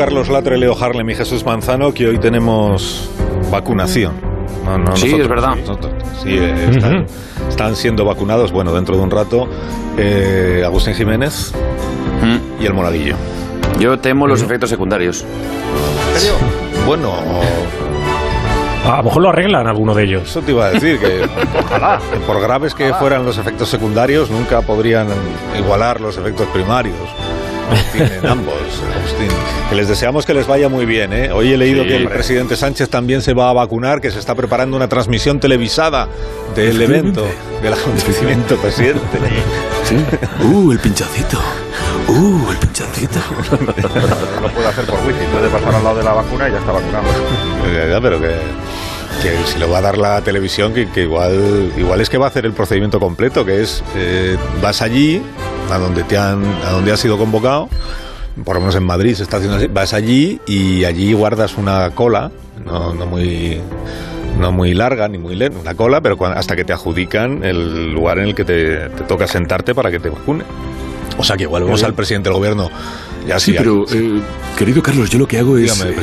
Carlos Latre, Leo Harlem y Jesús Manzano que hoy tenemos vacunación. sí, es verdad. sí, eh, están, siendo vacunados, bueno, dentro de un rato, eh, Agustín Jiménez y el Monaguillo. Yo temo los efectos secundarios. ¿En serio? Bueno, a lo mejor lo arreglan alguno de ellos. Eso te iba a decir, que ojalá, por graves que fueran los efectos secundarios, nunca podrían igualar los efectos primarios. Tienen ambos, Agustín. Que les deseamos que les vaya muy bien. ¿eh? Hoy he leído que el presidente Sánchez también se va a vacunar, que se está preparando una transmisión televisada del evento, del acontecimiento presidente. Sí. Uh, el pinchacito. Uh, el pinchacito. lo puede hacer por wifi, puede pasar al lado de la vacuna y ya está vacunado. pero que que si lo va a dar la televisión, que, igual, igual es que va a hacer el procedimiento completo, que es eh, vas allí, a donde te han, a donde has sido convocado, por lo menos en Madrid se está haciendo así, vas allí y allí guardas una cola, no, no muy no muy larga ni muy lenta, una cola, pero hasta que te adjudican el lugar en el que te, te toca sentarte para que te vacune. O sea que igual vemos al presidente del gobierno sí, pero eh, querido Carlos, yo lo que hago es eh,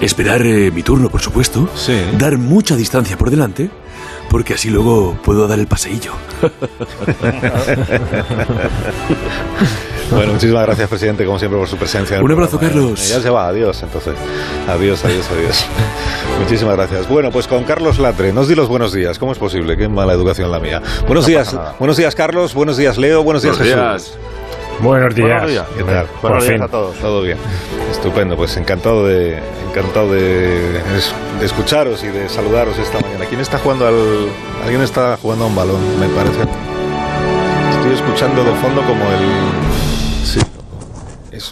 esperar eh, mi turno, por supuesto, dar mucha distancia por delante, porque así luego puedo dar el paseillo. bueno, muchísimas gracias, presidente, como siempre, por su presencia. Un abrazo, Carlos. Ya se va, adiós, entonces. Adiós, adiós, adiós. muchísimas gracias. Bueno, pues con Carlos Latre, nos di los buenos días. ¿Cómo es posible? Qué mala educación la mía. Buenos días, buenos días, Carlos. Buenos días, Leo. Buenos días, Jesús. Buenos días. ¿Qué tal? Buenos días a todos. Todo bien. Estupendo, pues encantado de encantado de, escucharos y de saludaros esta mañana. ¿Quién está jugando al alguien está jugando a un balón, me parece? Estoy escuchando de fondo como el sí. Eso.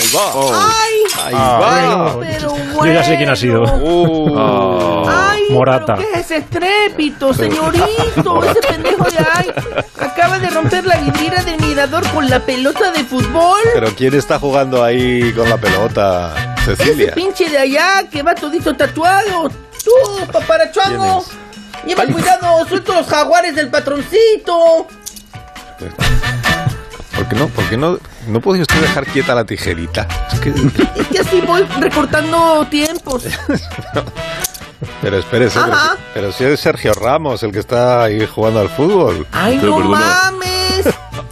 Ahí va. Oh. ¡Ay! Ahí va. Pero bueno. Yo ya sé quién ha sido. Uh. ¡Ay! Morata. ¿Qué es ese estrépito, señorito? ese pendejo de ahí acaba de romper la vidriera del mirador con la pelota de fútbol. Pero ¿quién está jugando ahí con la pelota? Cecilia. Ese pinche de allá que va todito tatuado. Tú, paparachuango. Lleva cuidado, suelto los jaguares del patroncito. ¿Por qué no? ¿Por qué no? ¿No podía usted dejar quieta la tijerita? Es que, es que así voy recortando tiempos. Pero espérese, pero, si es Sergio Ramos el que está ahí jugando al fútbol. ¡Ay, no mames!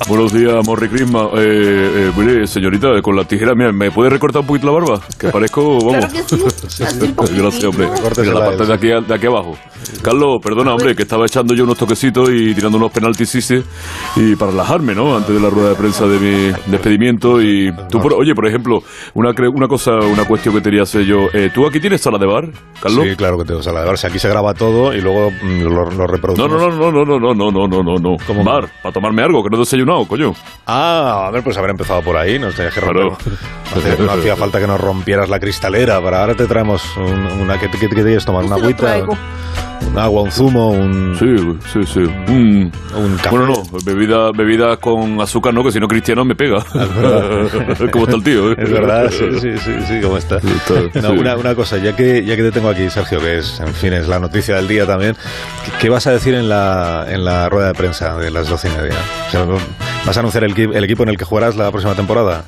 Buenos días, Morri Crisma. Eh, eh, mire, señorita, con la tijera, mira, ¿me puede recortar un poquito la barba? Que parezco, vamos. Claro que sí. Gracias, hombre. la parte de aquí, de aquí abajo. Carlos, perdona, hombre, que estaba echando yo unos toquecitos y tirando unos penaltis y para relajarme, ¿no? Antes de la rueda de prensa de mi despedimiento. Y tú, oye, por ejemplo, una, una cosa, una cuestión que te quería hacer yo. Eh, ¿Tú aquí tienes sala de bar, Carlos? Sí, claro que tengo sala de bar. Si aquí se graba todo y luego mm, lo, lo reproducimos. No, no, no, no, no, no, no, no, no, no. ¿Cómo bar? Para tomarme algo, que no he coño. Ah, a ver, pues haber empezado por ahí. No, que claro. no, hacía falta que nos rompieras la cristalera. Para ahora te traemos una... ¿Qué, qué, quieres tomar? ¿Una agüita? un agua, un zumo, un... Sí, sí, sí. Un, un café. Bueno, no, bebida, bebida con azúcar no, que si no Cristiano me pega. ¿Cómo está el tío? ¿eh? Es verdad, sí, sí, sí, sí ¿cómo está? una, una, cosa, ya que, ya que te tengo aquí, Sergio, que es, en fin, es la noticia del día también, ¿qué vas a decir en la, en la rueda de prensa de las doce y media? ¿Vas a anunciar el, equipo en el que jugarás la próxima temporada?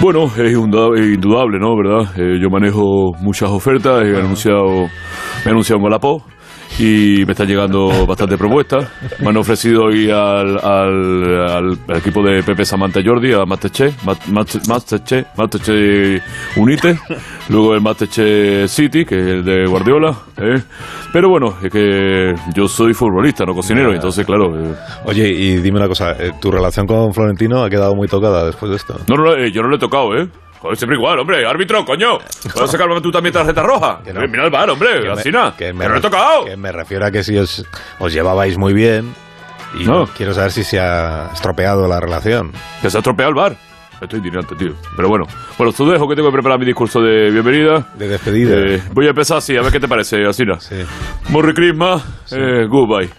Bueno, es indudable, ¿no? ¿Verdad? Eh, yo manejo muchas ofertas, he anunciado, me he anunciado un Galapó, y me están llegando bastante propuestas. Me han ofrecido ir al, al, equipo de Pepe Samantha Jordi, a Masterchef, Masterchef, Masterchef Unite, luego el Masterchef City, que es el de Guardiola. ¿eh? Pero bueno, es que yo soy futbolista, no cocinero, entonces claro. Eh. Oye, y dime una cosa, eh, ¿tu relación con Florentino ha quedado muy tocada después de esto? No, no, yo no le he tocado, ¿eh? Joder, siempre igual, hombre. Árbitro, coño. ¿Puedes sacarme tú también tarjeta roja? Mira el bar, hombre. así nada. Que me, he tocado. Que me refiero a que si os, llevabais muy bien. Y no. quiero saber si se ha estropeado la relación. Que se ha estropeado el bar. Estoy indignante, tío. Pero bueno. Bueno, tú dejo que tengo que preparar mi discurso de bienvenida. De despedida. Eh, voy a empezar así, a ver qué te parece, Asina. Sí. Merry Christmas. Eh, goodbye.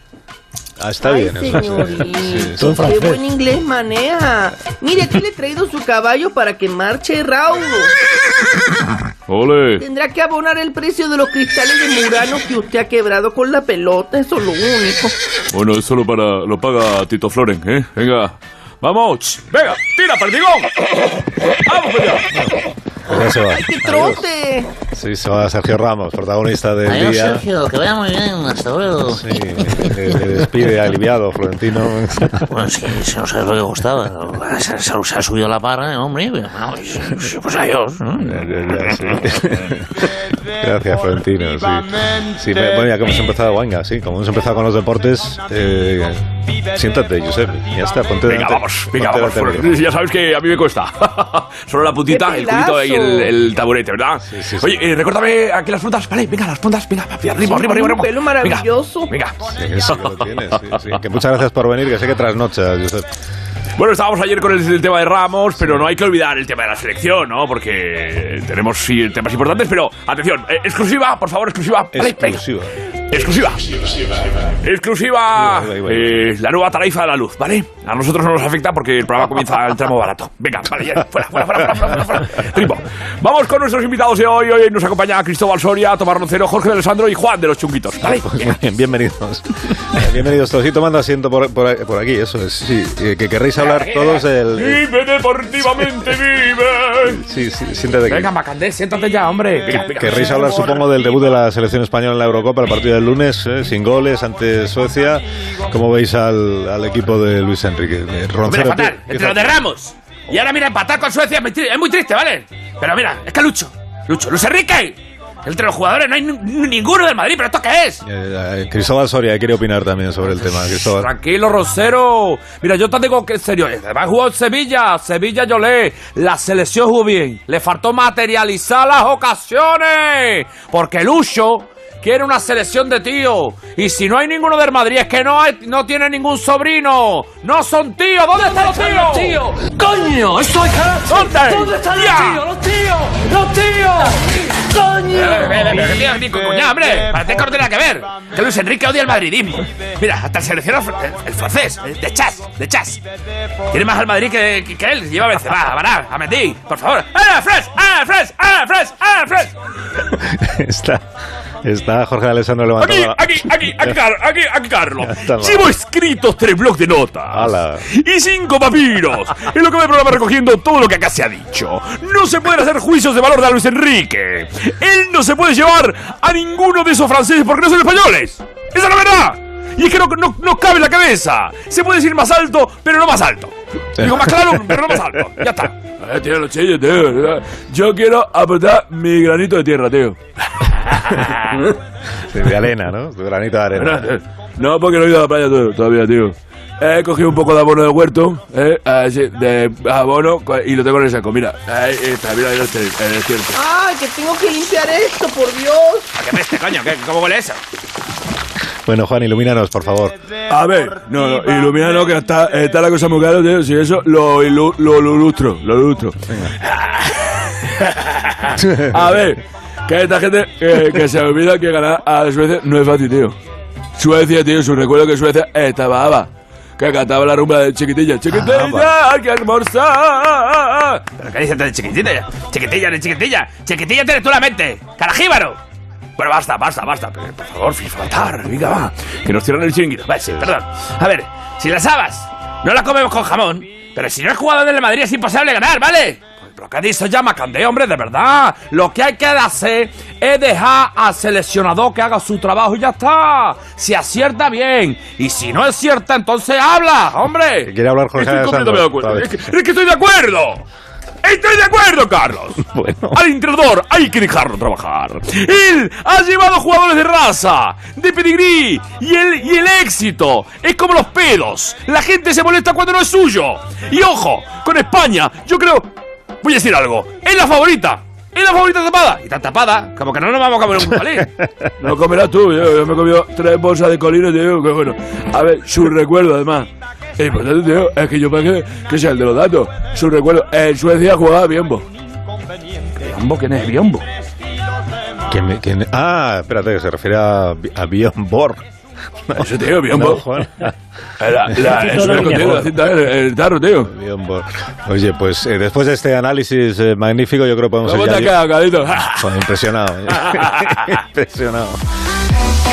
Ah, está bien. Señorito, qué buen inglés maneja. Mire, aquí le he traído su caballo para que marche raudo. Ole. Tendrá que abonar el precio de los cristales de Murano que usted ha quebrado con la pelota, eso es lo único. Bueno, eso lo, para, lo paga Tito Floren, ¿eh? Venga, Vamos, venga, tira, perdigón. Vamos. Pues ya se va. ¡Ay, qué Adiós. trote! Sí, se va Sergio Ramos, protagonista del Adiós, día. Sergio, que vaya muy bien, hasta luego. Sí, le, le despide aliviado, Florentino. Bueno, que si no sabes lo que costaba, se, se- se ha subido la parra, ¿eh, hombre, vamos, pues adiós. ¿no? Ya, ya, sí. Gracias, Florentino. Sí. Sí, me- bueno, ya que hemos empezado, venga, sí, como hemos empezado con los deportes, eh, siéntate, Josep. Ya está, ponte Venga, delante- vamos, venga, ponte vamos. delante. Ya sabes que a mí me cuesta. Solo la puntita, ¡Qué el culito y el, taburete, ¿verdad? Sí, sí, sí. Oye, eh, recuérdame aquí las puntas. Vale, venga, las puntas. Venga, arriba, arriba, arriba. arriba. Un pelo Venga, maravilloso. Venga. Sí, sí, que lo tienes, sí, sí. Que muchas gracias por venir, que sé que trasnochas, Josep. Bueno, estábamos ayer con el, el tema de Ramos, pero no hay que olvidar el tema de la selección, ¿no? Porque tenemos sí temas importantes, pero atención, eh, exclusiva, por favor, exclusiva. Vale, venga. Exclusiva. Exclusiva. Eh, la nueva tarifa de la luz, ¿vale? A nosotros no nos afecta porque el programa comienza el tramo barato. Venga, vale, ya, fuera, fuera, fuera, fuera, fuera, fuera. Vamos con nuestros invitados de hoy. Hoy nos acompaña Cristóbal Soria, Tomás Roncero, Jorge de Alessandro y Juan de los Chunguitos, ¿vale? Muy bien, bienvenidos. Eh, Bienvenidos todos. Y tomando asiento por, por, por aquí, eso es. Sí, eh, que querréis hablar todos del... Vive deportivamente, vive. Sí, sí, siéntate aquí. Venga, Macandé, siéntate ya, hombre. Venga, venga. Querréis hablar, supongo, del debut de la selección española en la Eurocopa, el partido del lunes, eh, sin goles ante Suecia. ¿Cómo veis al, al equipo de Luis Enrique? Eh, Hombre, fatal, entre lo de Ramos. Y ahora mira, empatar con Suecia es muy triste, ¿vale? Pero mira, es que Lucho, Lucho, Luis Enrique. Entre los jugadores no hay ni- ninguno del Madrid, pero ¿esto qué es? Eh, eh, Cristóbal Soria quiere opinar también sobre el tema. Cristóbal. Tranquilo, Rosero. Mira, yo te digo que en serio. Además jugó en Sevilla. Sevilla yo le. La selección jugó bien. Le faltó materializar las ocasiones. Porque Lucho quiere una selección de tíos. Y si no hay ninguno del Madrid, es que no, hay, no tiene ningún sobrino. No son tíos. ¿Dónde están los tíos? ¡Coño! ¡Estoy ¿Dónde? ¿Dónde están los Ya. tíos? ¡Los tíos! ¡Los tíos! ¡Coño! Eh, eh, eh, eh, ni coña, hombre, parece que no tiene nada que ver. Que Luis Enrique odia el madridismo. Mira, hasta el seleccionado fr- el, el francés, el de Chas, de Chas. Tiene más al Madrid que, que, que él. Lleva a Benzema, a a Mendy, por favor. ¡Ah, Fresh! ¡Ah, Fresh! ¡Ah, Fresh! ¡Ah, Fresh! está, está Jorge Alessandro Aquí, levantando aquí, aquí, aquí, aquí, aquí, Carlos. Ya está, va. Llevo escritos tres blogs de notas. Ala. Y cinco papiros. Es lo que me programa recogiendo todo lo que acá se ha dicho. No se pueden hacer juicios de valor de Luis Enrique. Él no se puede llevar a ninguno de esos franceses porque no son españoles. Esa es la verdad. Y es que no, no, no cabe en la cabeza. Se puede decir más alto, pero no más alto. Digo más claro, pero no más alto. Ya está. Eh, tío, los chillos, tío. Yo quiero apretar mi granito de tierra, tío. De arena, ¿no? De granito de arena. No, porque no he ido a la playa to- todavía, tío. He cogido un poco de abono del huerto, ¿eh? Así, de abono, y lo tengo en el saco. Mira, ahí está, mira, ahí está, en el cierto. ¡Ay, que tengo que limpiar esto, por Dios! ¿A qué peste, coño? ¿Qué, ¿Cómo huele eso? Bueno, Juan, ilumínanos, por favor. A ver, no, no, ilumina, no, que está, está la cosa muy cara, tío. Si eso, lo, ilu- lo, lo ilustro, lo ilustro. A ver, que esta gente que, que se olvida que ganar a Suecia no es fácil, tío. Suecia, tío, su recuerdo que Suecia estaba aba, que cantaba la rumba de chiquitilla. Chiquitilla, qué hermosa. ¿Pero qué dices de chiquitilla? Chiquitilla, de chiquitilla. Chiquitilla tienes tú la mente. ¡Carajíbaro! Bueno, basta, basta, basta. Pero, por favor, faltar, venga, va. Que nos cierran el chiringuito. Vale, sí, perdón. A ver, si las habas no las comemos con jamón, pero si no es jugador del Madrid es imposible ganar, ¿vale? Pero ¿qué dice ya Macandé, hombre? De verdad. Lo que hay que hacer es dejar al seleccionador que haga su trabajo y ya está. Si acierta bien. Y si no acierta, entonces habla, hombre. ¿Quiere hablar Jorge Estoy completamente de acuerdo. Es que, es que estoy de acuerdo. Estoy de acuerdo, Carlos. Bueno. Al entrenador hay que dejarlo trabajar. Él ha llevado jugadores de raza, de pedigrí, y el, y el éxito es como los pedos. La gente se molesta cuando no es suyo. Y ojo, con España, yo creo... Voy a decir algo. Es la favorita. Es la favorita tapada. Y tan tapada, como que no nos vamos a comer un palín. No lo comerás tú. Yo, yo me he comido tres bolsas de colino, tío. Que bueno. A ver, su recuerdo, además. Es importante, tío. Es que yo para que, que sea el de los datos. Su recuerdo. En Suecia jugaba Biombo. ¿Biombo? ¿Quién es Biombo? ¿Quién me- quién- Ah, espérate, que se refiere a, a Bjorn Borg. Eso, tío, Biombo. No, Juan. La, la, Cinta eso de es contigo, Biombo. la cinta, el, el tarro, tío. Borg. Oye, pues eh, después de este análisis eh, magnífico, yo creo que podemos ¿Cómo ir te ha ya- quedado? Joder, impresionado. ¿eh? impresionado.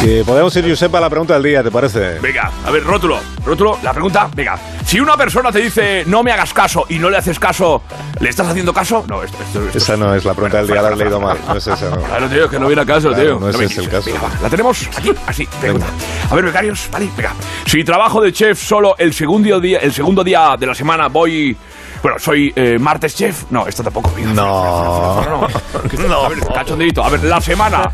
Que podemos ir, Josep, a la pregunta del día, ¿te parece? Venga, a ver, rótulo, rótulo, la pregunta, venga. Si una persona te dice no me hagas caso y no le haces caso, ¿le estás haciendo caso? No, esto, esto, esto- Esa no es la pregunta del día, la has leído mal. No es esa, no. Claro, tío, que no viene a caso, Claro, tío. no ese es el caso. Venga, va, la tenemos aquí, así, pregunta. A ver, becarios, vale, venga. Si trabajo de chef solo el segundo día, el segundo día de la semana voy... Bueno, soy eh, martes chef. No, esto tampoco. No. No, no, no. A ver, cachondeito. A ver, la semana.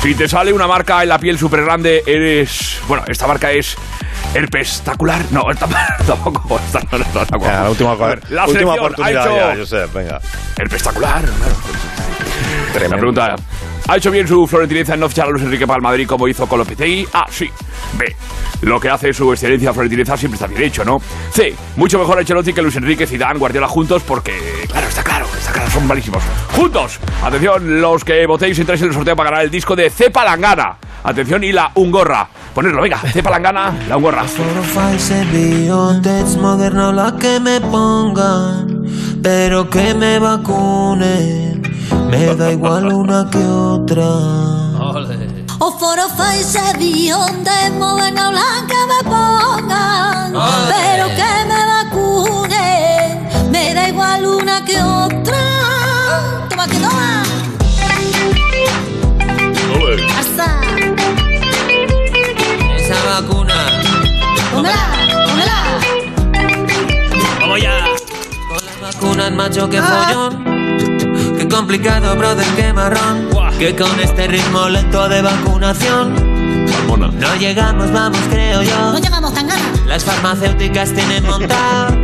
Si te sale una marca en la piel súper grande, eres... Bueno, esta marca es... Herpestacular. No, tampoco. Esta no, esta tampoco. Venga, la última, A ver, la última oportunidad ha hecho ya, Josep, venga. Herpestacular. claro. La Tremendo. pregunta ¿Ha hecho bien su Florentiniza en no fichar a Luis Enrique para el Madrid como hizo con Lopetegui? A. Sí. B. Lo que hace su excelencia Florentiniza siempre está bien hecho, ¿no? C. Mucho mejor Ancelotti que Luis Enrique, Zidane, Guardiola juntos porque... Claro, está claro, está claro, son malísimos. ¡Juntos! Atención, los que votéis entráis en el sorteo para ganar el disco de C. Palangana. Atención, y la Ungorra. Ponerlo, venga. C. Palangana, la Ungorra. La que me pongan, pero que me vacunen, da igual una que otra. O foro Pfizer, Biontech, Moderna Blanca me pongan, pero que me vacunen, me da igual una que otra. Toma que toma. Hasta. Esa vacuna, Póngala, póngala. ¡Vamos ya! con las vacunas macho que follón. Complicado, brother, qué marrón. Que con este ritmo lento de vacunación Hormona. no llegamos, vamos, creo yo. No llegamos tan ganas. Las farmacéuticas tienen montado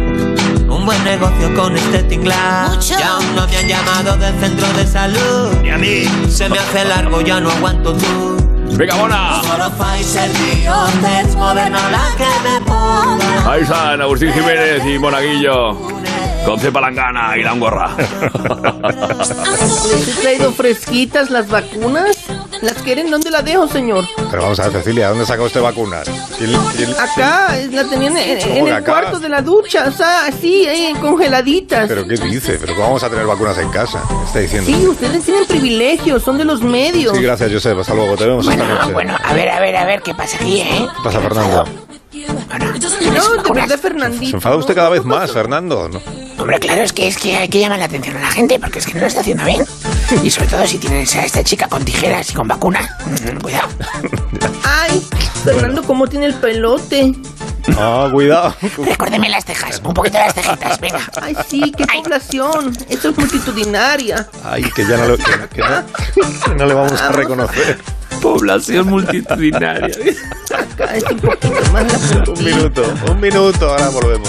un buen negocio con este tinglao. Mucho. Y aún no me han llamado del centro de salud. ¡Y a mí! Se me hace largo, ya no aguanto tú. Venga, bona. Ahí están Agustín Jiménez y Monaguillo. Con C. Palangana y la Ungorra. ¿Les he traído fresquitas las vacunas? ¿Las quieren? ¿Dónde la dejo, señor? Pero vamos a ver, Cecilia, ¿dónde sacó usted vacunas? ¿Quién- quién- Acá, eh, la tenían en, ¿Cómo en el acá? cuarto de la ducha, o sea, así, ahí, congeladitas. ¿Pero qué dice? ¿Pero cómo vamos a tener vacunas en casa? ¿Qué está diciendo? Sí, ustedes tienen privilegios, son de los medios. Sí, gracias, Josep. Hasta luego. Te vemos esta noche. Bueno, a ver, a ver, a ver, ¿qué pasa aquí, eh? ¿Qué pasa, Fernando? No, de verdad, Fernandito. ¿Se enfada usted cada vez más, Fernando? ¿no? Hombre, claro, es que, es que hay que llamar la atención a la gente porque es que no lo está haciendo bien. Y sobre todo si tienes a esta chica con tijeras y con vacuna. Mm, Cuidado. Ay, Fernando, ¿cómo tiene el pelote? Ah, cuidado. Recuérdeme las cejas, un poquito las cejitas, venga. Ay, sí, qué población. Esto es multitudinaria. Ay, que ya no, lo- que, que no, que no le vamos a reconocer. Población multitudinaria. Acá es un poquito más la Un minuto, un minuto, ahora volvemos.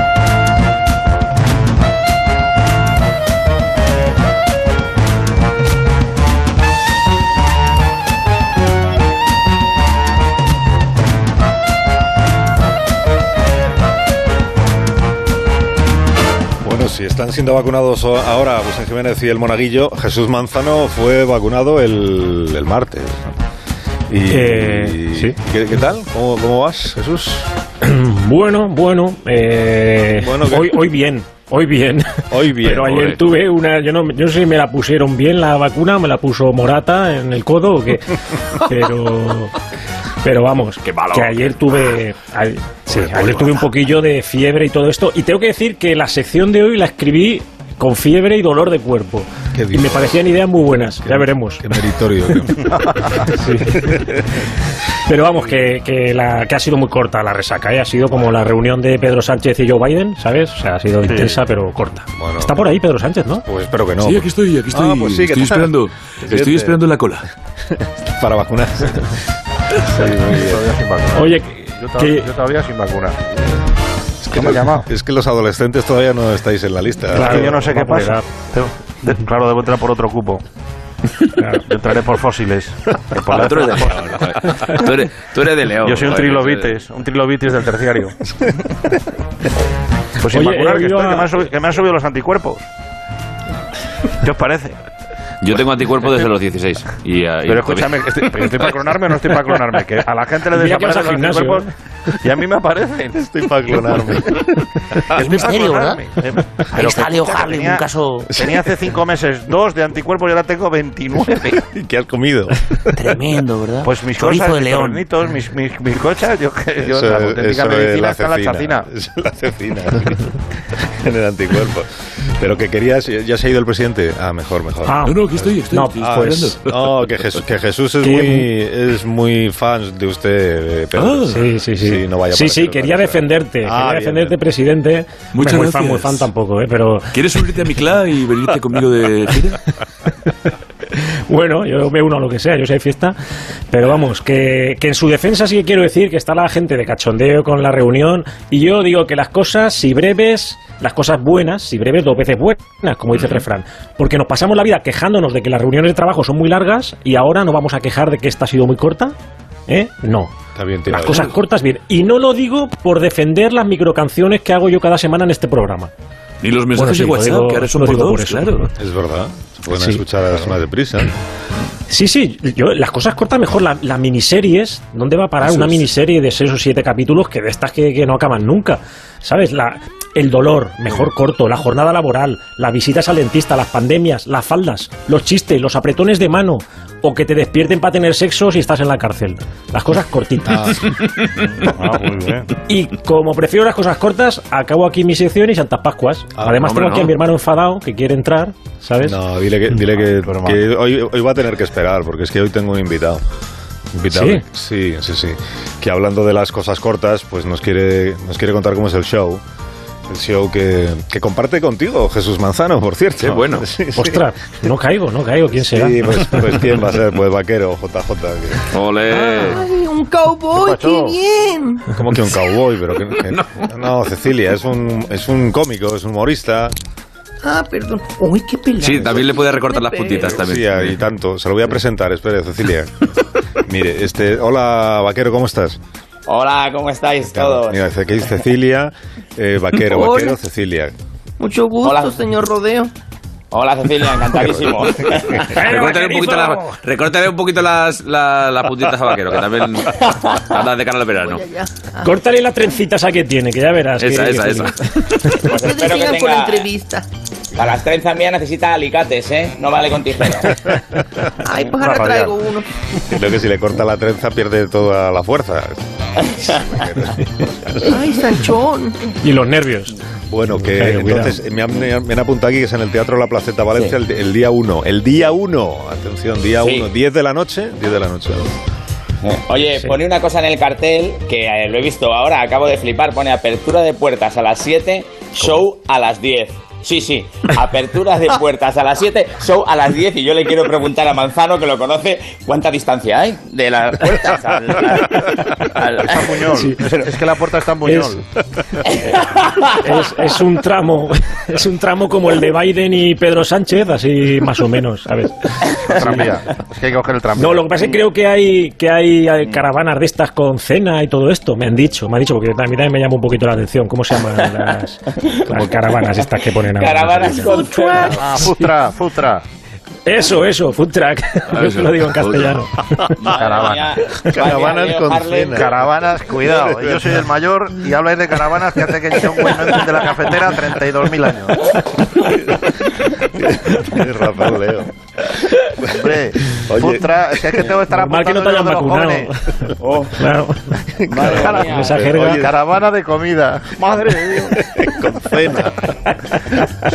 Si están siendo vacunados ahora Agustín Jiménez y el Monaguillo, Jesús Manzano fue vacunado el, el martes. ¿no? Y, Eh, sí. ¿qué, qué tal? ¿Cómo, cómo vas, Jesús? Bueno, bueno. eh, Bueno, hoy, hoy bien. Hoy bien. Hoy bien. Pero ayer tuve una. Yo no, yo no sé si me la pusieron bien la vacuna, me la puso Morata en el codo o qué. Pero. Pero vamos, Qué malo. que ayer tuve. a- sí, ayer tuve un poquillo de fiebre y todo esto. Y tengo que decir que la sección de hoy la escribí con fiebre y dolor de cuerpo. ¿Qué Y me parecían ideas muy buenas, ya veremos. Qué meritorio. Sí. Pero vamos, que, que, la, que ha sido muy corta la resaca, ¿eh? ha sido como la reunión de Pedro Sánchez y Joe Biden, ¿sabes? O sea, ha sido intensa pero corta. Bueno. Está por ahí Pedro Sánchez, ¿no? Pues espero que no. Sí, aquí estoy, aquí estoy. Ah, pues sí, ¿qué estoy esperando. Estoy esperando en la cola. Para vacunarse. Sí, muy. Oye, yo, que, yo todavía sin vacuna. Es que, ¿Cómo ha llamado? es que los adolescentes todavía no estáis en la lista. Claro. Que yo no sé qué pasa. edad. Tengo- de- claro, debo entrar por otro cupo. Yo entraré por fósiles. que por la- Ah, tú, eres de León, joder. tú, eres, tú eres de León. Yo soy un trilobites, un trilobites del terciario. Pues sin Oye, vacunar, he que, estoy, que, me han subido, que me han subido los anticuerpos. ¿Qué os parece? Yo tengo anticuerpos desde los 16. Y, ah, y Pero escúchame, ¿estoy, ¿estoy para clonarme o no estoy para clonarme? Que a la gente le desaparecen al los gimnasio. anticuerpos y a mí me aparecen. Estoy para clonarme. Estoy misterio, para clonarme. Eh, Ahí está Leo Harlem, tenía- un caso Tenía hace cinco meses dos de anticuerpos y ahora tengo 29. ¿Y qué has comido? tremendo, ¿verdad? Pues mis Chorizo cosas, de mis león. tornitos, mis, mis, mis cochas, yo, que- yo Eso, la es- auténtica es medicina la está en la chacina. Es la cecina. en el anticuerpo. Pero que querías, ya se ha ido el presidente. Ah, mejor, mejor. Ah, No, no, aquí estoy, estoy. No, estoy Ah, esperando. no, que Jesús, que Jesús es muy, es muy fan de usted, eh, Pedro. Ah. Sí, sí, sí. Sí, no vaya sí, sí, quería defenderte. Ah, quería defenderte, bien. presidente. Muchas muy fan, gracias. muy fan tampoco, ¿eh? Pero ¿Quieres unirte a mi clan y venirte conmigo de gira? bueno, yo me uno a lo que sea, yo sé fiesta. Pero vamos, que, que en su defensa sí que quiero decir que está la gente de cachondeo con la reunión. Y yo digo que las cosas, si breves, las cosas buenas, si breves, dos veces buenas, como dice el refrán. Porque nos pasamos la vida quejándonos de que las reuniones de trabajo son muy largas y ahora nos vamos a quejar de que esta ha sido muy corta. ¿Eh? No. Bien. Las cosas cortas bien. Y no lo digo por defender las microcanciones que hago yo cada semana en este programa. Ni los mensajes sí, de WhatsApp, digo- que ahora son por por dos, eso. claro. Es verdad. Se pueden Sí. escuchar más deprisa. Sí, sí, yo, las cosas cortas mejor, la- las miniseries, ¿dónde va a parar Eso una es. miniserie de seis o siete capítulos que de estas que, que no acaban nunca? ¿Sabes? La, el dolor, mejor corto, la jornada laboral, las visitas al dentista, las pandemias, las faldas, los chistes, los apretones de mano, o que te despierten para tener sexo si estás en la cárcel. Las cosas cortitas. Ah, muy bien. Y como prefiero las cosas cortas, acabo aquí mi sección y Santas Pascuas. Ah, Además hombre, tengo aquí no. a mi hermano enfadado que quiere entrar, ¿sabes? No, dile que, dile que, hoy, hoy va a tener que esperar, porque es que hoy tengo un invitado. Invitado. ¿Sí? sí, sí, sí. Que hablando de las cosas cortas, pues nos quiere, nos quiere contar cómo es el show. El show que, que comparte contigo, Jesús Manzano, por cierto. Qué bueno. Sí, sí. Ostras, no caigo, no caigo. ¿Quién será? Sí, pues, pues quién va a ser, pues vaquero, JJ. que- Ole. Ay, un cowboy, ¿Qué qué bien. Como que un cowboy, pero que, que- no. Cecilia, es un, es un cómico, es un humorista. Ah, perdón. Uy, qué pelado. Sí, también le puede recortar las puntitas también. Sí, y tanto. Se lo voy a presentar, espere, Cecilia. Mire, este, hola, vaquero, ¿cómo estás? Hola, ¿cómo estáis todos? Mira, que es Cecilia, eh, vaquero, Hola. vaquero, Cecilia. Mucho gusto, Hola. señor Rodeo. Hola Cecilia, encantadísimo. Recórtale un poquito, la- recórtale un poquito las, la- las puntitas a vaquero, que también anda de cara al verano. Ya. Córtale la trencita esa que tiene, que ya verás. Esa, que- esa, que- esa. Pues Ustedes espero que sigan con la tenga... entrevista. Para las trenzas mías necesita alicates, ¿eh? No vale con tijeras. Ay, pues ahora traigo uno. Creo que si le corta la trenza pierde toda la fuerza. Ay, Sanchón. Y los nervios. Bueno, que entonces me han, me han apuntado aquí que es en el Teatro La Placeta Valencia el, el día 1. El día 1, atención, día Sí. 1, 10 de la noche, 10 de la noche. Oye, pone una cosa en el cartel que eh, lo he visto ahora, acabo de flipar. Pone apertura de puertas a las 7, show a las 10. Sí, sí, apertura de puertas a las 7, show a las 10. Y yo le quiero preguntar a Manzano, que lo conoce, ¿cuánta distancia hay de las puertas al. al- al-. Es, que la puerta está en Buñol. Es, es un tramo, es un tramo como el de Biden y Pedro Sánchez, así más o menos, ¿sabes? Tranvía. Es que hay que coger el tranvía. No, lo que pasa es que creo que hay que hay eh, caravanas de estas con cena y todo esto. Me han dicho, me han dicho, porque a mí también me llama un poquito la atención. ¿Cómo se llaman las, las caravanas estas que ponen ahora? Caravanas con cena. Ah, Futra, Futra. Eso, eso, food truck. Yo eso. lo digo en castellano. Caravanas Leo con cena. Caravanas, cuidado. Yo soy el mayor y habláis de caravanas que hace que John Wayne no enciende la cafetera 32.000 años. Tienes razón, Leo. Hombre, Oye. Futra, es que, es que tengo que estar Normal que no apuntando te los vacunado. jóvenes. Claro. Madre mía. Esa jerga. Oye, caravana de comida. Madre de Dios. con cena.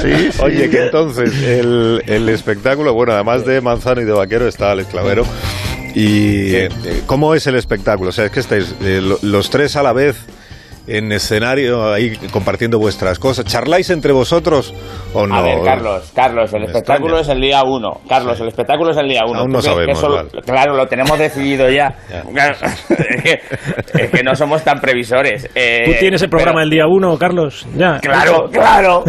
Sí, sí. Oye, que entonces el, el espectáculo, bueno, además de Manzano y de Vaquero está Alex Clavero. ¿Y eh, cómo es el espectáculo? O sea, es que estáis eh, lo- los tres a la vez en escenario, ahí compartiendo vuestras cosas. ¿Charláis entre vosotros o no? A ver, Carlos, Carlos, el Me espectáculo extraña. es el día uno. Carlos, el espectáculo es el día uno. Aún no ¿Tú crees que sabemos, eso- vale. Claro, lo tenemos decidido ya. Ya. Claro, es, que, es que no somos tan previsores. Eh, ¿Tú tienes el programa pero- el día uno, Carlos? Ya. Claro, claro.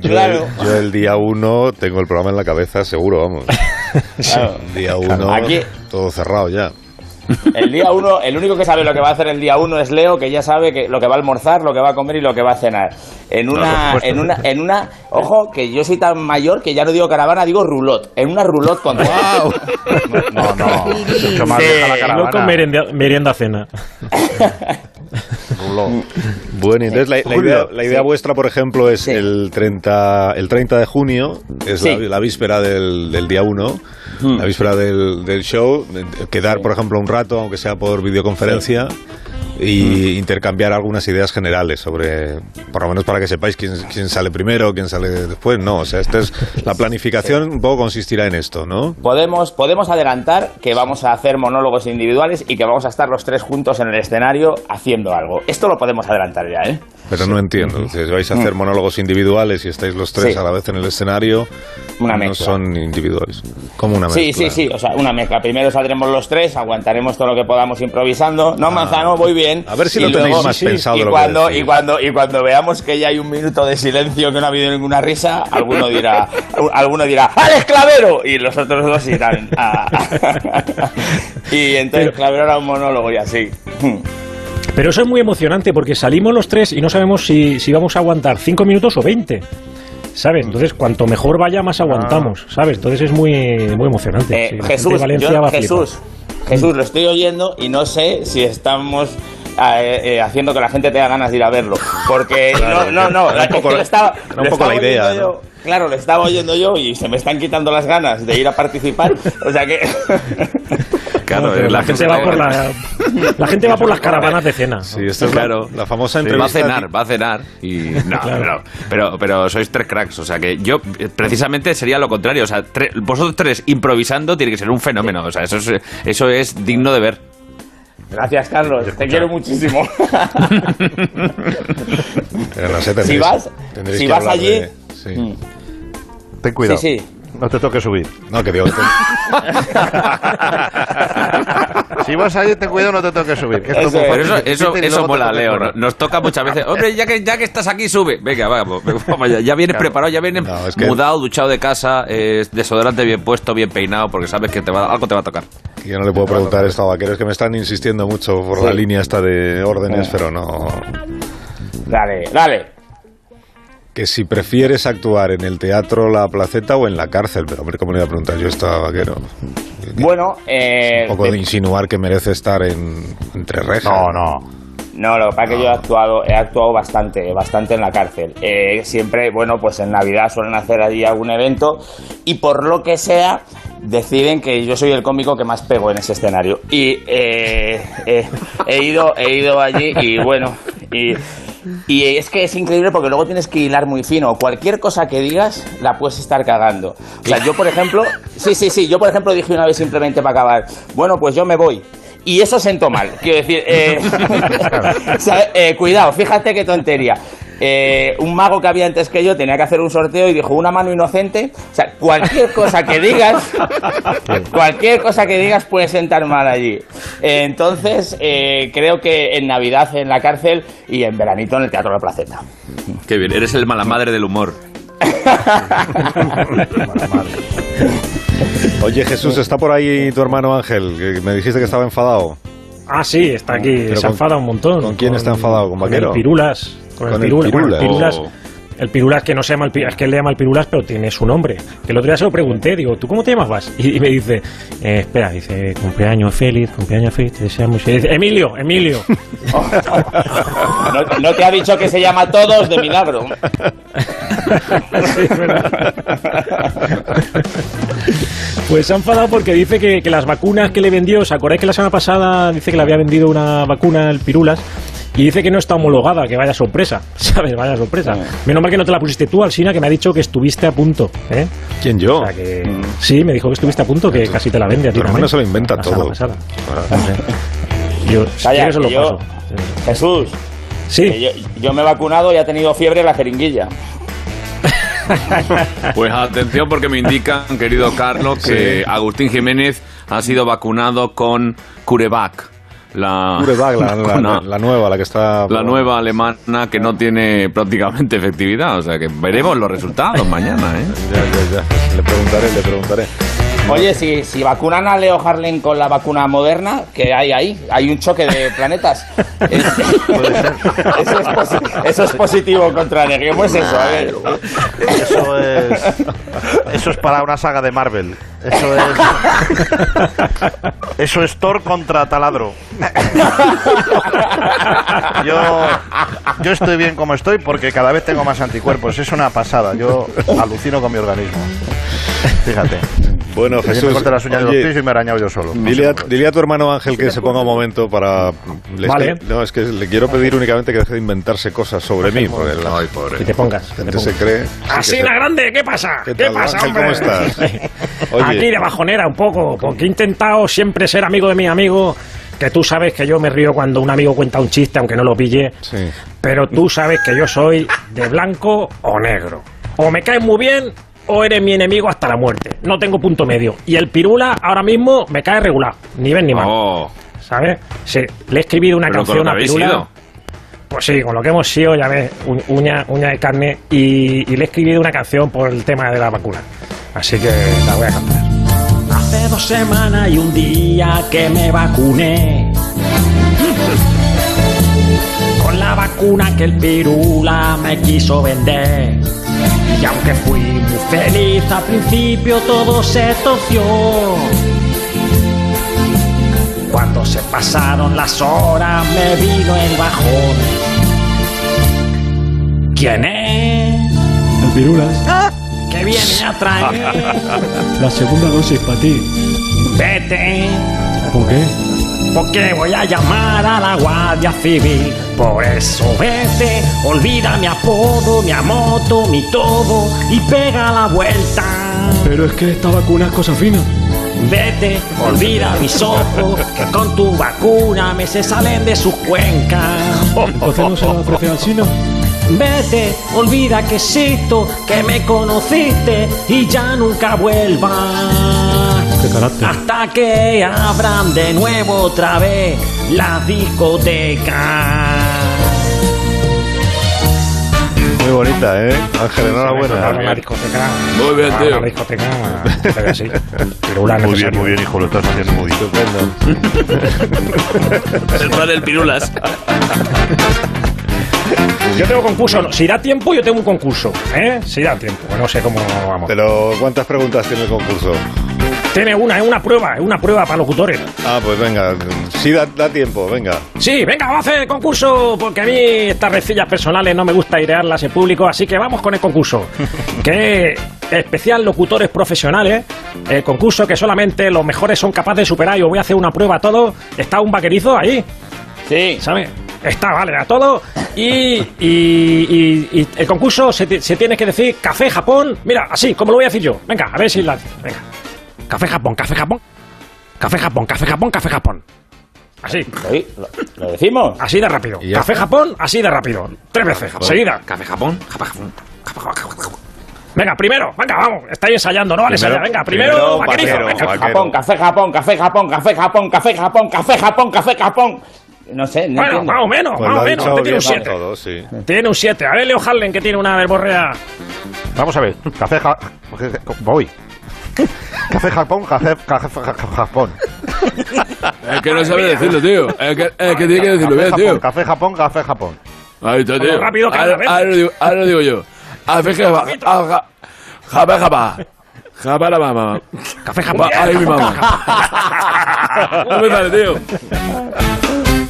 Yo, claro. el, yo el día uno tengo el programa en la cabeza, seguro, vamos. Claro. El día uno, Aquí- todo cerrado ya. El día uno, el único que sabe lo que va a hacer el día uno es Leo, que ya sabe que lo que va a almorzar, lo que va a comer y lo que va a cenar. En una, en una, en una, ojo, que yo soy tan mayor que ya no digo caravana, digo rulot. En una rulot con No, no. Mucho más Sí. la con caravana. merienda, merienda cena. Ruló. Bueno, y entonces la, idea, la idea sí. vuestra, por ejemplo, es el 30, el 30 de junio, es Sí. la, la víspera del, del día 1, Hmm. la víspera del, del show, quedar, por ejemplo, un rato, aunque sea por videoconferencia, y intercambiar algunas ideas generales sobre, por lo menos para que sepáis quién, quién sale primero, quién sale después. No, o sea, esta es la planificación, un poco consistirá en esto, ¿no? Podemos, podemos adelantar que vamos a hacer monólogos individuales y que vamos a estar los tres juntos en el escenario haciendo algo. Esto lo podemos adelantar ya, ¿eh? Pero no entiendo. Si vais a hacer monólogos individuales y estáis los tres Sí. a la vez en el escenario, Una no mezcla. son individuales. Como una mezcla. Sí, sí, sí, o sea, una mezcla. Primero saldremos los tres, aguantaremos todo lo que podamos improvisando. No, Manzano, voy bien. A ver si Y lo tenéis luego- más pensado y lo que cuando, decís. y cuando Y cuando veamos que ya hay un minuto de silencio, que no ha habido ninguna risa, alguno dirá, alguno dirá, ¡Alex Clavero! Y los otros dos irán a... y entonces Clavero hará un monólogo y así. Pero eso es muy emocionante porque salimos los tres y no sabemos si, si vamos a aguantar 5 minutos o 20. ¿Sabes? Entonces, cuanto mejor vaya, más aguantamos. ¿Sabes? Entonces es muy, muy emocionante. Eh, Sí, Jesús, Valencia yo- va a flipar. Jesús, Jesús, lo estoy oyendo y no sé si estamos eh, eh, haciendo que la gente tenga ganas de ir a verlo. Porque Claro, no, no, no, era un poco- lo estaba, era un lo poco estaba la idea, oyendo ¿no? yo. Claro, lo estaba oyendo yo y se me están quitando las ganas de ir a participar. O sea que. No, pero la, gente va por la, la gente va por las caravanas de cena. Sí, esta es la- Claro. la, famosa va a entrevista. cenar, va a cenar y no, Claro. no, pero, pero sois tres cracks, o sea que yo eh, precisamente sería lo contrario, o sea, tre- vosotros tres improvisando tiene que ser un fenómeno, o sea, eso es, eso es digno de ver. Gracias, Carlos. Te quiero muchísimo. Pero no sé, si vas, tendréis si que vas allí. de- sí. Mm. Ten cuidado. Sí, sí. No te toques subir. No, que digo. Si vas allí, ten cuidado, no te toques subir. que esto Pero eso, eso, eso mola, Leo. Nos toca muchas veces. Hombre, ya que, ya que estás aquí, sube. Venga, vamos. vamos ya, ya vienes preparado, ya vienes No, es que- mudado, duchado de casa, eh, desodorante bien puesto, bien peinado, porque sabes que te va, algo te va a tocar. Yo no le puedo preguntar esto a vaqueros que me están insistiendo mucho por la línea esta de órdenes, pero no. Dale, dale. Que si prefieres actuar en el teatro La Placeta o en la cárcel, pero hombre, ¿cómo le voy a preguntar yo a vaquero? Bueno, eh, Un poco de insinuar que merece estar en, entre rejas. No, no. No, lo que pasa es que yo he actuado, he actuado bastante, bastante en la cárcel. Eh, siempre, bueno, pues en Navidad suelen hacer allí algún evento y por lo que sea deciden que yo soy el cómico que más pego en ese escenario. Y eh, eh, he ido, he ido allí y bueno, y, y es que es increíble porque luego tienes que hilar muy fino. Cualquier cosa que digas la puedes estar cagando. O sea, yo por ejemplo, sí, sí, sí, yo por ejemplo dije una vez simplemente para acabar, bueno, pues yo me voy. Y eso sentó mal. Quiero decir, eh, o sea, eh, cuidado, fíjate qué tontería. Eh, un mago que había antes que yo tenía que hacer un sorteo y dijo una mano inocente. O sea, cualquier cosa que digas, cualquier cosa que digas puede sentar mal allí. Eh, entonces, eh, creo que en Navidad en la cárcel y en veranito en el Teatro de la Placeta. Qué bien, eres el mala madre del humor. Oye, Jesús, ¿está por ahí tu hermano Ángel? Que me dijiste que estaba enfadado. Ah, sí, está aquí. Pero Se con- enfada un montón. ¿con quién está enfadado? ¿Con Vaquero? el Pirulas. Con, Con el. Bueno, el Pirulas. Oh. El Pirulas que no se llama el Pirulas, es que él le llama el Pirulas, pero tiene su nombre. Que el otro día se lo pregunté, digo, ¿tú cómo te llamas Vas? Y, y me dice, eh, espera, dice, cumpleaños feliz, cumpleaños feliz, te deseamos. Y dice, Emilio, Emilio. No, no te ha dicho que se llama Todos de milagro. Sí. Pues se ha enfadado porque dice que, que las vacunas que le vendió, ¿os acordáis que la semana pasada dice que le había vendido una vacuna el Pirulas? Y dice que no está homologada, que vaya sorpresa, ¿sabes? Vaya sorpresa. Menos mal que no te la pusiste tú, Alsina, que me ha dicho que estuviste a punto, ¿eh? ¿Quién yo? O sea que, sí, me dijo que estuviste a punto, que casi te la vende a ti también. se lo inventa todo. pasada. Yo, Calla, lo paso. Jesús, Sí. que yo, yo me he vacunado y ha tenido fiebre la jeringuilla. Pues atención porque me indican, querido Carlos, que Agustín Jiménez ha sido vacunado con Curevac. La, la, la- una- la nueva, la que está... la nueva alemana que no tiene prácticamente efectividad. O sea que veremos los resultados mañana, ¿eh? Ya, ya, ya. Le preguntaré, le preguntaré. Oye, si, si vacunan a Leo Harlem con la vacuna moderna, ¿qué hay ahí? Hay un choque de planetas. Es- eso, es posi- eso es positivo contra Neguemos eso, a ver. Eso es. Eso es para una saga de Marvel. Eso es. Eso es Thor contra Taladro. Yo, yo estoy bien como estoy porque cada vez tengo más anticuerpos. Es una pasada. Yo alucino con mi organismo. Fíjate. Bueno, me Jesús. corté las uñas de los oye, pies y me he arañado yo solo. No Dile sé a, por qué. dile a tu hermano Ángel que se ponga un momento para... le Vale. estoy- no, es que le quiero pedir únicamente que deje de inventarse cosas sobre mí. Porque la Ay, Que te pongas. que te se cree... Así la grande, ¿qué pasa? ¿Qué ¿Qué, tal, pasa, Ángel? hombre? ¿Cómo estás? Oye. Aquí de bajonera un poco, porque he intentado siempre ser amigo de mi amigo, que tú sabes que yo me río cuando un amigo cuenta un chiste, aunque no lo pille, Sí. pero tú sabes que yo soy de blanco o negro. O me caes muy bien o eres mi enemigo hasta la muerte. No tengo punto medio. Y el pirula ahora mismo me cae regular, ni ven ni mal. Oh, ¿Sabes? Sí, le he escribido una pero canción a Pirula. ido. Pues sí, con lo que hemos sido, ya ves, uña, uña de carne. Y, y le he escribido una canción por el tema de la vacuna. Así que la voy a cantar. Hace dos semanas y un día que me vacuné. Con la vacuna que el pirula me quiso vender. Y aunque fui muy feliz al principio, todo se torció. Cuando se pasaron las horas me vino el bajón. ¿Quién es? El pirulas. Que viene a traer. La segunda dosis para ti. Vete, ¿Por qué? Porque voy a llamar a la Guardia Civil. Por eso vete, olvida mi apodo, mi moto, mi todo y pega la vuelta. Pero es que esta vacuna es cosa fina. Vete, olvida mis ojos, que con tu vacuna me se salen de sus cuencas. Entonces no se va a ofrecer al chino. Vete, olvida que existo, que me conociste y ya nunca vuelvas. Carácter. Hasta que abran de nuevo otra vez la discoteca. Muy bonita, ¿eh? Ángel, enhorabuena. La discoteca. Muy bien, tío. La discoteca. pero sí. Pirula Muy bien, muy bien, hijo. Lo estás haciendo muy bien. Estupendo. El plan del pirulas. Yo tengo concurso. no, Si da tiempo, yo tengo un concurso. ¿eh? Si da tiempo. No sé cómo vamos. Pero, ¿cuántas preguntas tiene el concurso? Tiene una, es una prueba, es una prueba para locutores. Ah, pues venga, sí da, da tiempo, venga. Sí, venga, vamos a hacer el concurso, porque a mí estas recillas personales no me gusta airearlas en público, así que vamos con el concurso. que es especial locutores profesionales, el concurso que solamente los mejores son capaces de superar. Yo voy a hacer una prueba a todos. Está un vaquerizo ahí, Sí. ¿sabes? Está, vale, a todo. Y, y- y- y el concurso se, se tiene que decir Café Japón. Mira, así, como lo voy a decir yo. Venga, a ver si la. Venga. Café Japón, Café Japón. Café Japón, Café Japón, Café Japón. Así. Sí, ¿Lo, lo decimos? Así de rápido. Café. Japón, así de rápido. Tres veces, seguida. Café Japón. Café Japón. Café Japón. Venga, primero, venga, vamos. Estáis ensayando, no vale Primero- ensayar. Venga, primero, primero, vaquero, venga. vaquero. Japón, café Japón, café Japón, café Japón, café Japón, café Japón, café Japón. No sé, no Bueno, entiendo. más o menos, Pues más o menos. Este tiene un bien 7. todo, sí. Tiene un 7. A ver, Leo Harlen, que tiene una verborrea. Vamos a ver. Café ja... Voy. Café Japón, café, café, café Japón. Es que no sabe decirlo, tío. Es que, es que tiene que decirlo Café bien, Japón, tío. Café Japón, café Japón. Ahí está, tío. rápido Ahora-. Ahora lo digo- ahora lo digo yo. Café Japón. Japa, japa. Japa la mamá. Café Japón. Ahí mi mamá. No me sale, tío.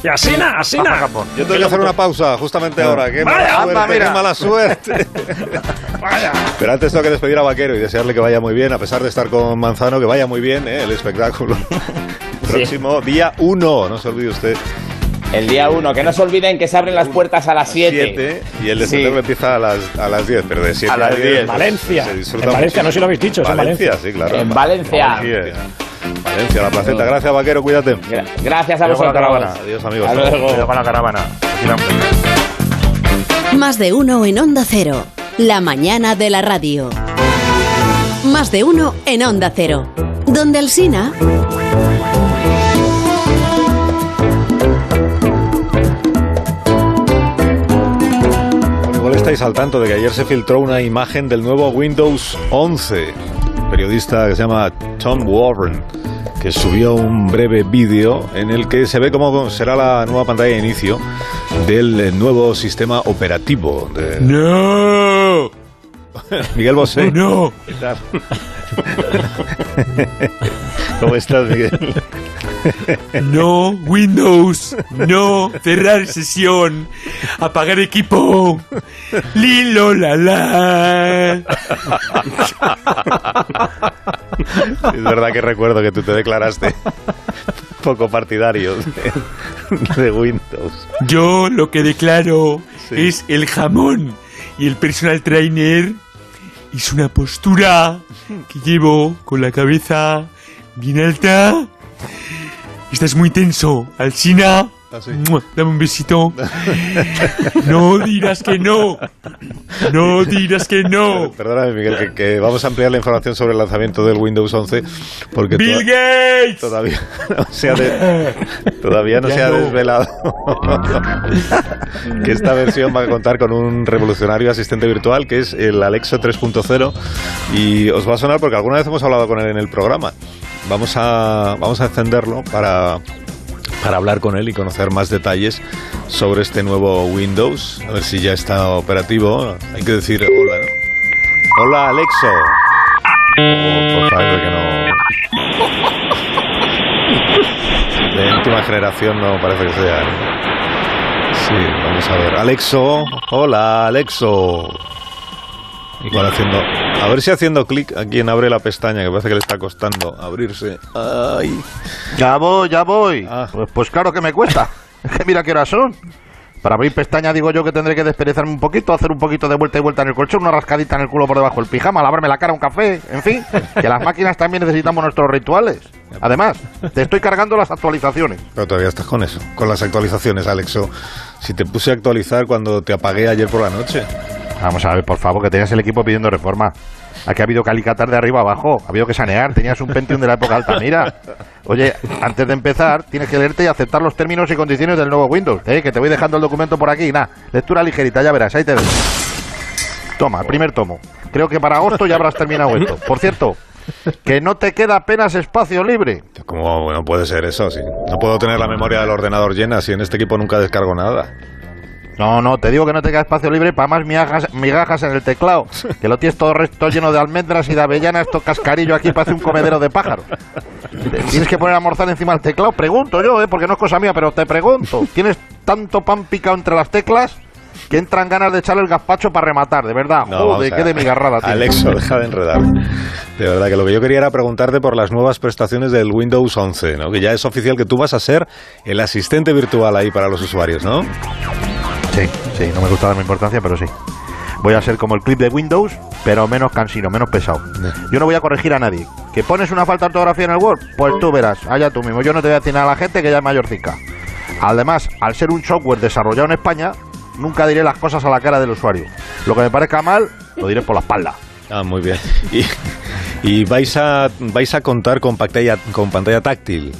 Y asina, asina. Yo tengo que hacer una pausa justamente ahora. ¡Qué mala Vaya, suerte! mira. ¡Qué mala suerte! Vaya. Pero antes tengo que despedir a Vaquero y desearle que vaya muy bien, a pesar de estar con Manzano, que vaya muy bien ¿eh? el espectáculo. Próximo día 1, no se olvide usted. El día 1, que no se olviden que se abren las puertas a las 7. 7 y el de Sí. empieza a las, a las 10, pero de 7 A las 10. pues, Valencia. se disfruta En Valencia, muchísimo. no sé si lo habéis dicho, es en Valencia, Valencia. sí, claro. En Valencia. Valencia, Valencia, la placenta. Gracias, Vaquero, cuídate. Gra- Gracias a vosotros. caravana. Adiós, amigos. Hasta luego. Cuidado con la caravana. Más de uno en Onda Cero. La mañana de la radio. Más de uno en Onda Cero. Donde el Sina. Igual estáis al tanto de que ayer se filtró una imagen del nuevo Windows 11. Periodista que se llama Tom Warren, que subió un breve vídeo en el que se ve cómo será la nueva pantalla de inicio del eh, nuevo sistema operativo de ¡No! Miguel Bosé. ¡No! ¿Qué tal? ¿Cómo estás, Miguel? No, Windows. No, cerrar sesión. Apagar equipo. Lilo la la. Es verdad que recuerdo que tú te declaraste poco partidario de, de Windows. Yo lo que declaro es el jamón y el personal trainer es una postura que llevo con la cabeza bien alta. Estás muy tenso, Alsina. Ah, sí. Mua, Dame un besito. No dirás que no. No dirás que no. Perdóname, Miguel, que, que vamos a ampliar la información sobre el lanzamiento del Windows 11 porque Bill to- Gates. todavía no se ha, de- todavía no Ya se ha no. desvelado que esta versión va a contar con un revolucionario asistente virtual que es el Alexa 3.0 y os va a sonar porque alguna vez hemos hablado con él en el programa. Vamos a, vamos a encenderlo para, para hablar con él y conocer más detalles sobre este nuevo Windows. A ver si ya está operativo. Hay que decir hola. Hola, Alexo. Oh, por favor, que no. De última generación no parece que sea. ¿no? Sí, vamos a ver. Alexo. Hola, Alexo. Igual haciendo. A ver si haciendo clic aquí en abre la pestaña, que parece que le está costando abrirse. Ay. Ya voy, ya voy. Ah. Pues, pues claro que me cuesta. Es que mira qué horas son. Para abrir pestaña digo yo que tendré que desperezarme un poquito, hacer un poquito de vuelta y vuelta en el colchón, una rascadita en el culo por debajo del pijama, lavarme la cara, un café, en fin, que las máquinas también necesitamos nuestros rituales. Además, te estoy cargando las actualizaciones. Pero todavía estás con eso, con las actualizaciones, Alexo. Si te puse a actualizar cuando te apagué ayer por la noche. Vamos a ver, por favor, que tenías el equipo pidiendo reforma. Aquí ha habido calicatar de arriba abajo, ha habido que sanear, tenías un Pentium de la época Altamira. Oye, antes de empezar, tienes que leerte y aceptar los términos y condiciones del nuevo Windows, ¿eh? que te voy dejando el documento por aquí. Nada, lectura ligerita, ya verás, ahí te dejo. Toma, primer tomo. Creo que para agosto ya habrás terminado esto. Por cierto, que no te queda apenas espacio libre. ¿Cómo bueno, puede ser eso? Sí. No puedo tener la memoria del ordenador llena si en este equipo nunca descargo nada. No, no, te digo que no te queda espacio libre para más migajas, migajas en el teclado. Que lo tienes todo resto lleno de almendras y de avellanas, esto cascarillo aquí parece un comedero de pájaros. Tienes que poner a encima del teclado. Pregunto yo, ¿eh? porque no es cosa mía, pero te pregunto. ¿Tienes tanto pan picado entre las teclas que entran ganas de echarle el gazpacho para rematar? De verdad, No, joder, qué de migarrada. tío. Alexo, deja de enredar. De verdad que lo que yo quería era preguntarte por las nuevas prestaciones del Windows 11, ¿no? Que ya es oficial que tú vas a ser el asistente virtual ahí para los usuarios, ¿no? Sí, sí, no me gusta darme importancia, pero sí. Voy a ser como el clip de Windows, pero menos cansino, menos pesado. Yo no voy a corregir a nadie. ¿Que pones una falta de ortografía en el Word? Pues tú verás, allá tú mismo. Yo no te voy a decir nada a la gente que ya es mayorcica. Además, al ser un software desarrollado en España, nunca diré las cosas a la cara del usuario. Lo que me parezca mal, lo diré por la espalda. Ah, muy bien. Y, y vais a vais a contar con pantalla con pantalla táctil.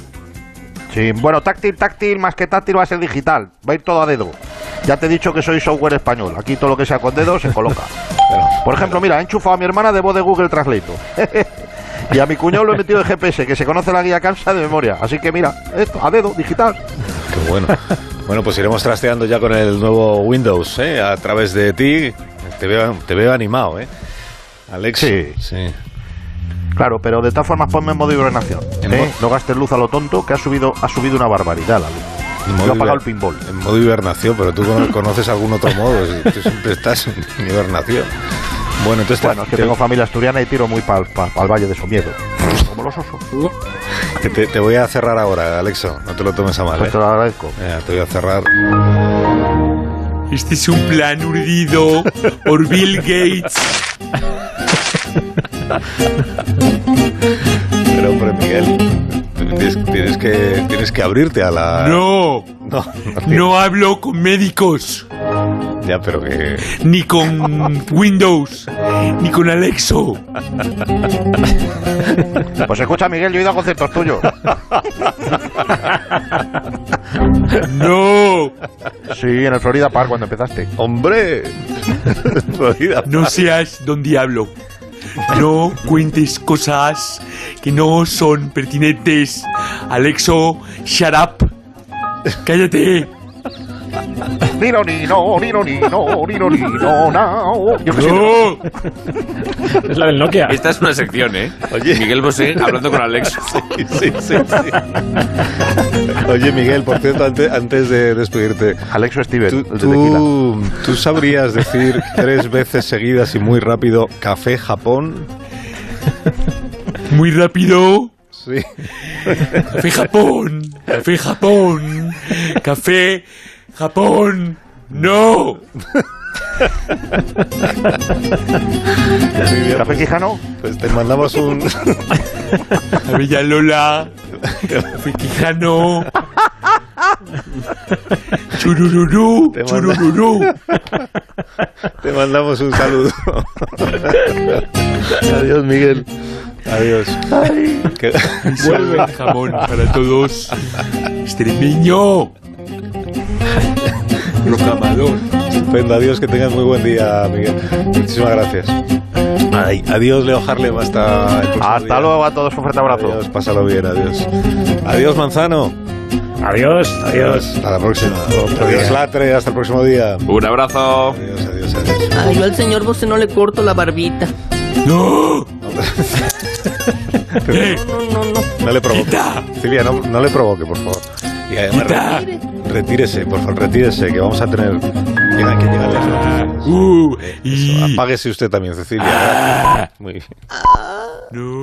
Sí, bueno, táctil, táctil, más que táctil va a ser digital. Va a ir todo a dedo. Ya te he dicho que soy software español. Aquí todo lo que sea con dedo se coloca. Por ejemplo, mira, he enchufado a mi hermana de voz de Google Translate. y a mi cuñado lo he metido de GPS, que se conoce la guía cansa de memoria. Así que mira, esto, a dedo, digital. Qué bueno. Bueno, pues iremos trasteando ya con el nuevo Windows, ¿eh? A través de ti. Te veo, te veo animado, ¿eh? Alex. Sí. sí. Claro, pero de todas formas ponme en modo hibernación. ¿eh? No gastes luz a lo tonto, que ha subido, ha subido una barbaridad la luz. En Yo he apagado el pinball. En modo hibernación, pero tú cono- conoces algún otro modo. si Tú siempre estás en hibernación. Bueno, entonces te- Bueno, es que te, tengo familia asturiana y tiro muy para el Valle de Somiedo. Como los osos. que te- te voy a cerrar ahora, Alexo. No te lo tomes a mal. Pues ¿eh? te lo agradezco. Te voy a cerrar. Este es un plan urdido por Bill Gates. Tienes, tienes que, tienes que abrirte a la. No, No, no hablo con médicos, Ya, pero que. ni con Windows, ni con Alexo. Pues escucha, Miguel, yo he ido a conciertos tuyos. No, Sí, en el Florida Park cuando empezaste. ¡Hombre! Florida. no seas don Diablo. No cuentes cosas que no son pertinentes. Alexo, shut up. Cállate. Nino, nino, nino, nino, nino, nino, no. Yo que sé. No. Es la del Nokia. Esta es una sección, ¿eh? Miguel Bosé hablando con Alexo. Sí, sí, sí. Oye, Miguel, por cierto, antes, antes de despedirte. Alexo Steven, ¿tú, el de tequila. tú, tú sabrías decir tres veces seguidas y muy rápido café Japón? Muy rápido. Sí. Café Japón. Café Japón. Café Japón. No. ¿Café Quijano? Pues te mandamos un. Bella Lola. Café Quijano. Churururú. Te manda- Churururú. Te mandamos un saludo. Adiós, Miguel. Adiós. Que- Vuelve el jamón para todos. Extremeño. Proclamador. Estupendo, adiós, que tengas muy buen día, Miguel. Muchísimas gracias. Ay, adiós, Leo Harlem, hasta el Hasta día. luego a todos, un fuerte abrazo. Adiós, pásalo bien, adiós. Adiós, Manzano. Adiós, adiós. Hasta la próxima. Otro adiós, día. Latre, hasta el próximo día. Un abrazo. Adiós, adiós, adiós. Ay, yo al señor Bosé no le corto la barbita. No. Eh, No, no, no. No le provoque. Silvia, no, no le provoque, por favor. Y además, Quita. re- retírese, por favor, retírese, que vamos a tener. Llegan, que llegan las noticias. Uh, Eso, y- apáguese usted también, Cecilia. Muy bien. No.